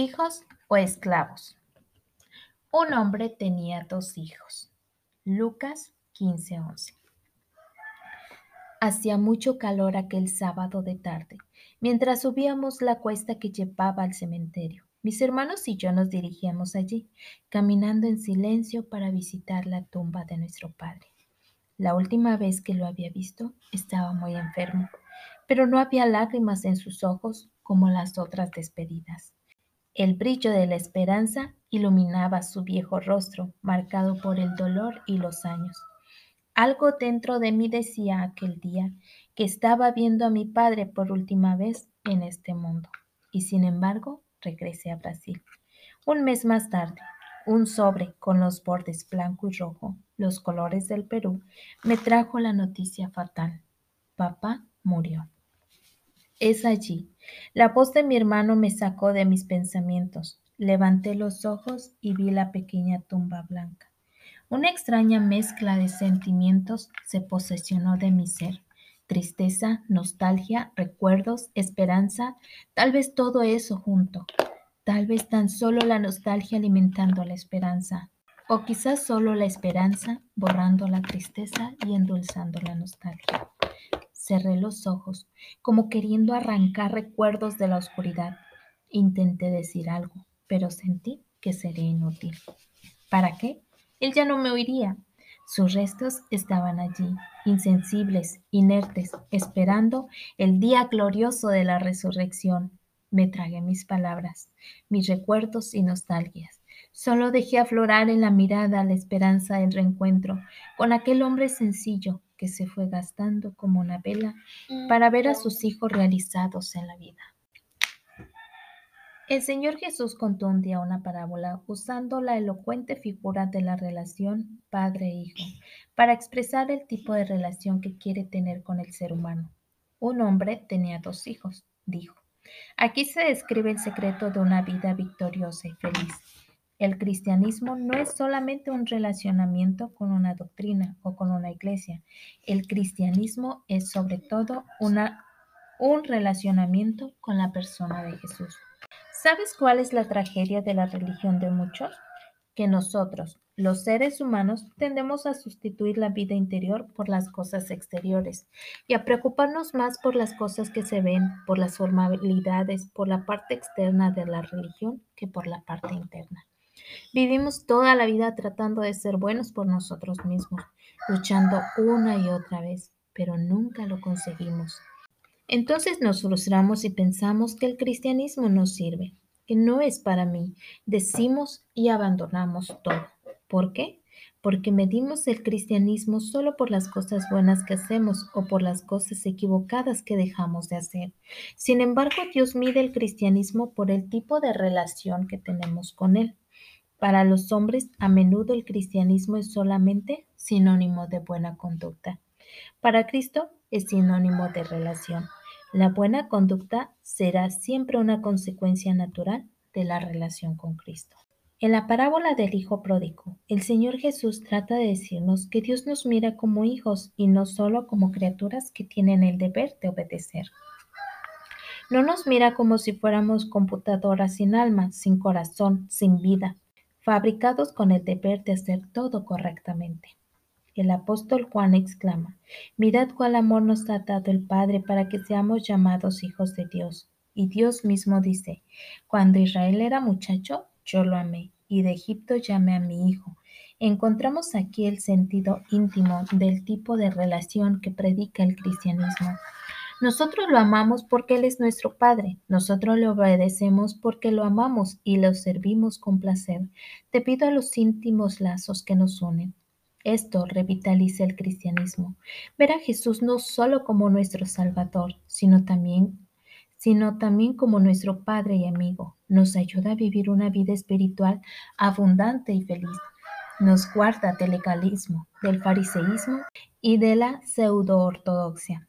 Hijos o esclavos. Un hombre tenía dos hijos. Lucas 15:11. Hacía mucho calor aquel sábado de tarde, mientras subíamos la cuesta que llevaba al cementerio. Mis hermanos y yo nos dirigíamos allí, caminando en silencio para visitar la tumba de nuestro padre. La última vez que lo había visto estaba muy enfermo, pero no había lágrimas en sus ojos como las otras despedidas. El brillo de la esperanza iluminaba su viejo rostro, marcado por el dolor y los años. Algo dentro de mí decía aquel día que estaba viendo a mi padre por última vez en este mundo. Y sin embargo, regresé a Brasil. Un mes más tarde, un sobre con los bordes blanco y rojo, los colores del Perú, me trajo la noticia fatal. Papá murió. Es allí. La voz de mi hermano me sacó de mis pensamientos. Levanté los ojos y vi la pequeña tumba blanca. Una extraña mezcla de sentimientos se posesionó de mi ser. Tristeza, nostalgia, recuerdos, esperanza, tal vez todo eso junto. Tal vez tan solo la nostalgia alimentando la esperanza. O quizás solo la esperanza borrando la tristeza y endulzando la nostalgia. Cerré los ojos, como queriendo arrancar recuerdos de la oscuridad. Intenté decir algo, pero sentí que sería inútil. ¿Para qué? Él ya no me oiría. Sus restos estaban allí, insensibles, inertes, esperando el día glorioso de la resurrección. Me tragué mis palabras, mis recuerdos y nostalgias. Solo dejé aflorar en la mirada la esperanza del reencuentro con aquel hombre sencillo que se fue gastando como una vela para ver a sus hijos realizados en la vida. El Señor Jesús contó un día una parábola usando la elocuente figura de la relación padre-hijo para expresar el tipo de relación que quiere tener con el ser humano. Un hombre tenía dos hijos, dijo. Aquí se describe el secreto de una vida victoriosa y feliz. El cristianismo no es solamente un relacionamiento con una doctrina o con una iglesia. El cristianismo es sobre todo una, un relacionamiento con la persona de Jesús. ¿Sabes cuál es la tragedia de la religión de muchos? Que nosotros, los seres humanos, tendemos a sustituir la vida interior por las cosas exteriores y a preocuparnos más por las cosas que se ven, por las formalidades, por la parte externa de la religión que por la parte interna. Vivimos toda la vida tratando de ser buenos por nosotros mismos, luchando una y otra vez, pero nunca lo conseguimos. Entonces nos frustramos y pensamos que el cristianismo no sirve, que no es para mí. Decimos y abandonamos todo. ¿Por qué? Porque medimos el cristianismo solo por las cosas buenas que hacemos o por las cosas equivocadas que dejamos de hacer. Sin embargo, Dios mide el cristianismo por el tipo de relación que tenemos con Él. Para los hombres, a menudo el cristianismo es solamente sinónimo de buena conducta. Para Cristo es sinónimo de relación. La buena conducta será siempre una consecuencia natural de la relación con Cristo. En la parábola del Hijo Pródigo, el Señor Jesús trata de decirnos que Dios nos mira como hijos y no solo como criaturas que tienen el deber de obedecer. No nos mira como si fuéramos computadoras sin alma, sin corazón, sin vida, fabricados con el deber de hacer todo correctamente. El apóstol Juan exclama, Mirad cuál amor nos ha dado el Padre para que seamos llamados hijos de Dios. Y Dios mismo dice, Cuando Israel era muchacho, yo lo amé, y de Egipto llamé a mi hijo. Encontramos aquí el sentido íntimo del tipo de relación que predica el cristianismo. Nosotros lo amamos porque Él es nuestro Padre. Nosotros le obedecemos porque lo amamos y lo servimos con placer, debido a los íntimos lazos que nos unen. Esto revitaliza el cristianismo. Ver a Jesús no solo como nuestro Salvador, sino también sino también como nuestro Padre y amigo. Nos ayuda a vivir una vida espiritual abundante y feliz. Nos guarda del legalismo, del fariseísmo y de la pseudo-ortodoxia.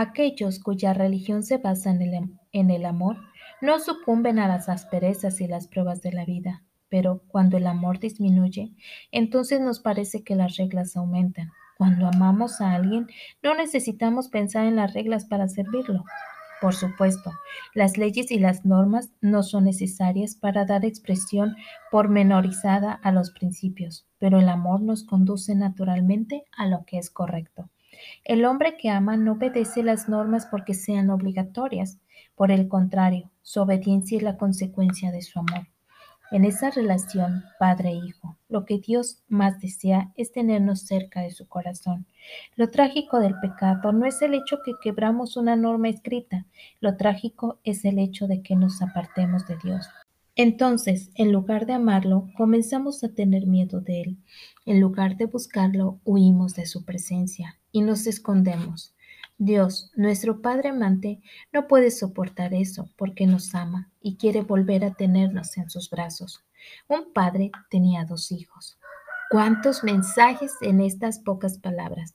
Aquellos cuya religión se basa en el, amor no sucumben a las asperezas y las pruebas de la vida, pero cuando el amor disminuye, entonces nos parece que las reglas aumentan. Cuando amamos a alguien, no necesitamos pensar en las reglas para servirlo. Por supuesto, las leyes y las normas no son necesarias para dar expresión pormenorizada a los principios, pero el amor nos conduce naturalmente a lo que es correcto. El hombre que ama no obedece las normas porque sean obligatorias, por el contrario, su obediencia es la consecuencia de su amor. En esa relación padre-hijo, lo que Dios más desea es tenernos cerca de su corazón. Lo trágico del pecado no es el hecho que quebramos una norma escrita, lo trágico es el hecho de que nos apartemos de Dios. Entonces, en lugar de amarlo, comenzamos a tener miedo de él. En lugar de buscarlo, huimos de su presencia y nos escondemos. Dios, nuestro Padre amante, no puede soportar eso porque nos ama y quiere volver a tenernos en sus brazos. Un padre tenía dos hijos. ¿Cuántos mensajes en estas pocas palabras?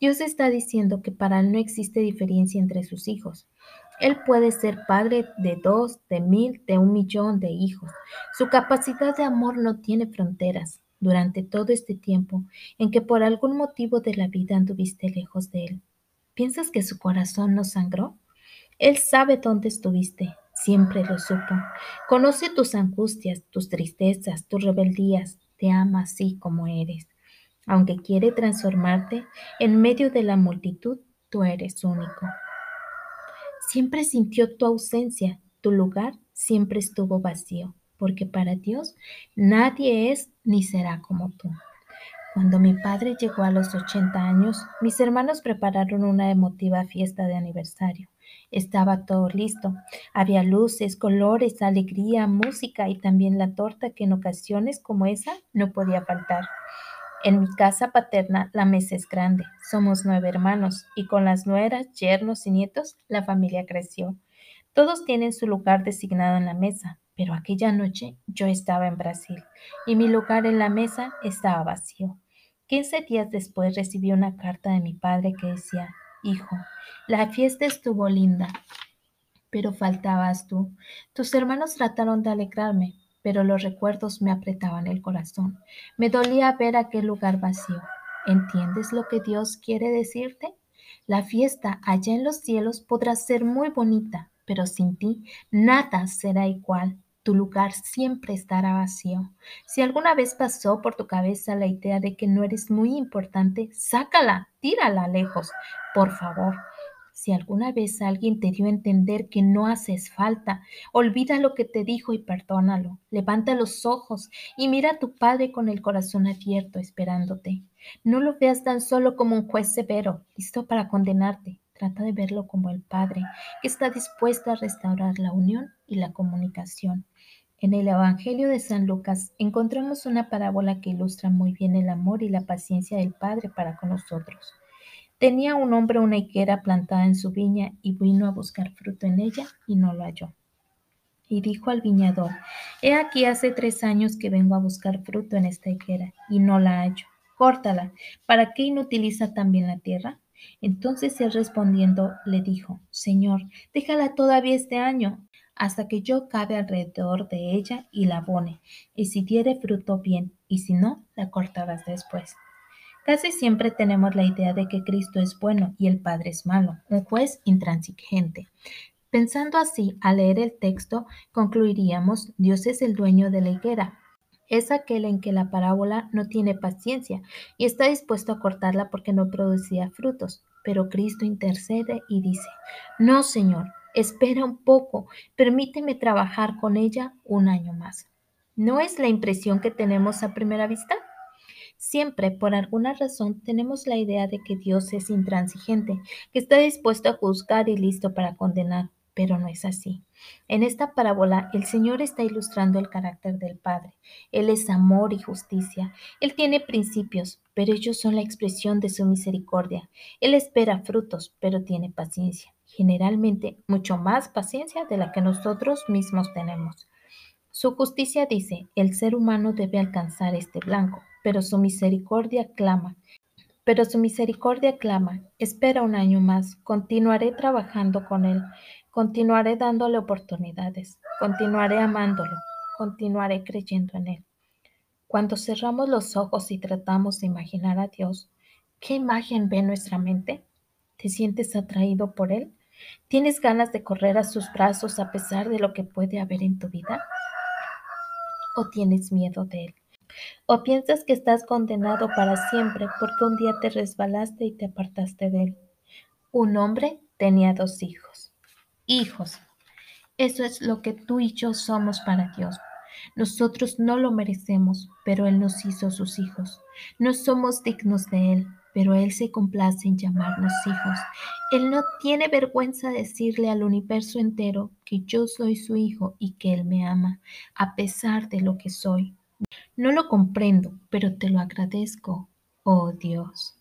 Dios está diciendo que para él no existe diferencia entre sus hijos. Él puede ser padre de dos, de mil, de un millón de hijos. Su capacidad de amor no tiene fronteras. Durante todo este tiempo en que por algún motivo de la vida anduviste lejos de Él, ¿Piensas que su corazón no sangró? Él sabe dónde estuviste, siempre lo supo. Conoce tus angustias, tus tristezas, tus rebeldías. Te ama así como eres. Aunque quiere transformarte, en medio de la multitud, tú eres único. Siempre sintió tu ausencia, tu lugar siempre estuvo vacío, porque para Dios nadie es ni será como tú. Cuando mi padre llegó a los 80 años, mis hermanos prepararon una emotiva fiesta de aniversario. Estaba todo listo. Había luces, colores, alegría, música y también la torta que en ocasiones como esa no podía faltar. En mi casa paterna la mesa es grande. Somos nueve hermanos y con las nueras, yernos y nietos la familia creció. Todos tienen su lugar designado en la mesa, pero aquella noche yo estaba en Brasil y mi lugar en la mesa estaba vacío. Quince días después recibí una carta de mi padre que decía, Hijo, la fiesta estuvo linda, pero faltabas tú. Tus hermanos trataron de alegrarme, pero los recuerdos me apretaban el corazón. Me dolía ver aquel lugar vacío. ¿Entiendes lo que Dios quiere decirte? La fiesta allá en los cielos podrá ser muy bonita, pero sin ti nada será igual. Tu lugar siempre estará vacío. Si alguna vez pasó por tu cabeza la idea de que no eres muy importante, sácala, tírala lejos, por favor. Si alguna vez alguien te dio a entender que no haces falta, olvida lo que te dijo y perdónalo. Levanta los ojos y mira a tu Padre con el corazón abierto esperándote. No lo veas tan solo como un juez severo, listo para condenarte. Trata de verlo como el Padre, que está dispuesto a restaurar la unión y la comunicación. En el Evangelio de San Lucas encontramos una parábola que ilustra muy bien el amor y la paciencia del Padre para con nosotros. Tenía un hombre una higuera plantada en su viña y vino a buscar fruto en ella y no lo halló. Y dijo al viñador, He aquí hace tres años que vengo a buscar fruto en esta higuera y no la hallo. Córtala, ¿para qué inutiliza también la tierra? Entonces él respondiendo le dijo, Señor, déjala todavía este año, hasta que yo cabe alrededor de ella y la abone, y si diere fruto bien, y si no, la cortarás después. Casi siempre tenemos la idea de que Cristo es bueno y el Padre es malo, un juez intransigente. Pensando así, al leer el texto, concluiríamos, Dios es el dueño de la higuera. Es aquel en que la parábola no tiene paciencia y está dispuesto a cortarla porque no producía frutos. Pero Cristo intercede y dice, no, Señor, espera un poco, permíteme trabajar con ella un año más. ¿No es la impresión que tenemos a primera vista? Siempre, por alguna razón, tenemos la idea de que Dios es intransigente, que está dispuesto a juzgar y listo para condenar, pero no es así. En esta parábola, el Señor está ilustrando el carácter del Padre. Él es amor y justicia. Él tiene principios, pero ellos son la expresión de su misericordia. Él espera frutos, pero tiene paciencia. Generalmente, mucho más paciencia de la que nosotros mismos tenemos. Su justicia dice, el ser humano debe alcanzar este blanco, pero su misericordia clama. Pero su misericordia clama, espera un año más, continuaré trabajando con él, continuaré dándole oportunidades, continuaré amándolo, continuaré creyendo en él. Cuando cerramos los ojos y tratamos de imaginar a Dios, ¿qué imagen ve nuestra mente? ¿Te sientes atraído por él? ¿Tienes ganas de correr a sus brazos a pesar de lo que puede haber en tu vida? ¿O tienes miedo de él? ¿O piensas que estás condenado para siempre porque un día te resbalaste y te apartaste de él? Un hombre tenía dos hijos. Hijos. Eso es lo que tú y yo somos para Dios. Nosotros no lo merecemos, pero Él nos hizo sus hijos. No somos dignos de Él, pero Él se complace en llamarnos hijos. Él no tiene vergüenza de decirle al universo entero que yo soy su hijo y que Él me ama, a pesar de lo que soy. No lo comprendo, pero te lo agradezco, oh Dios.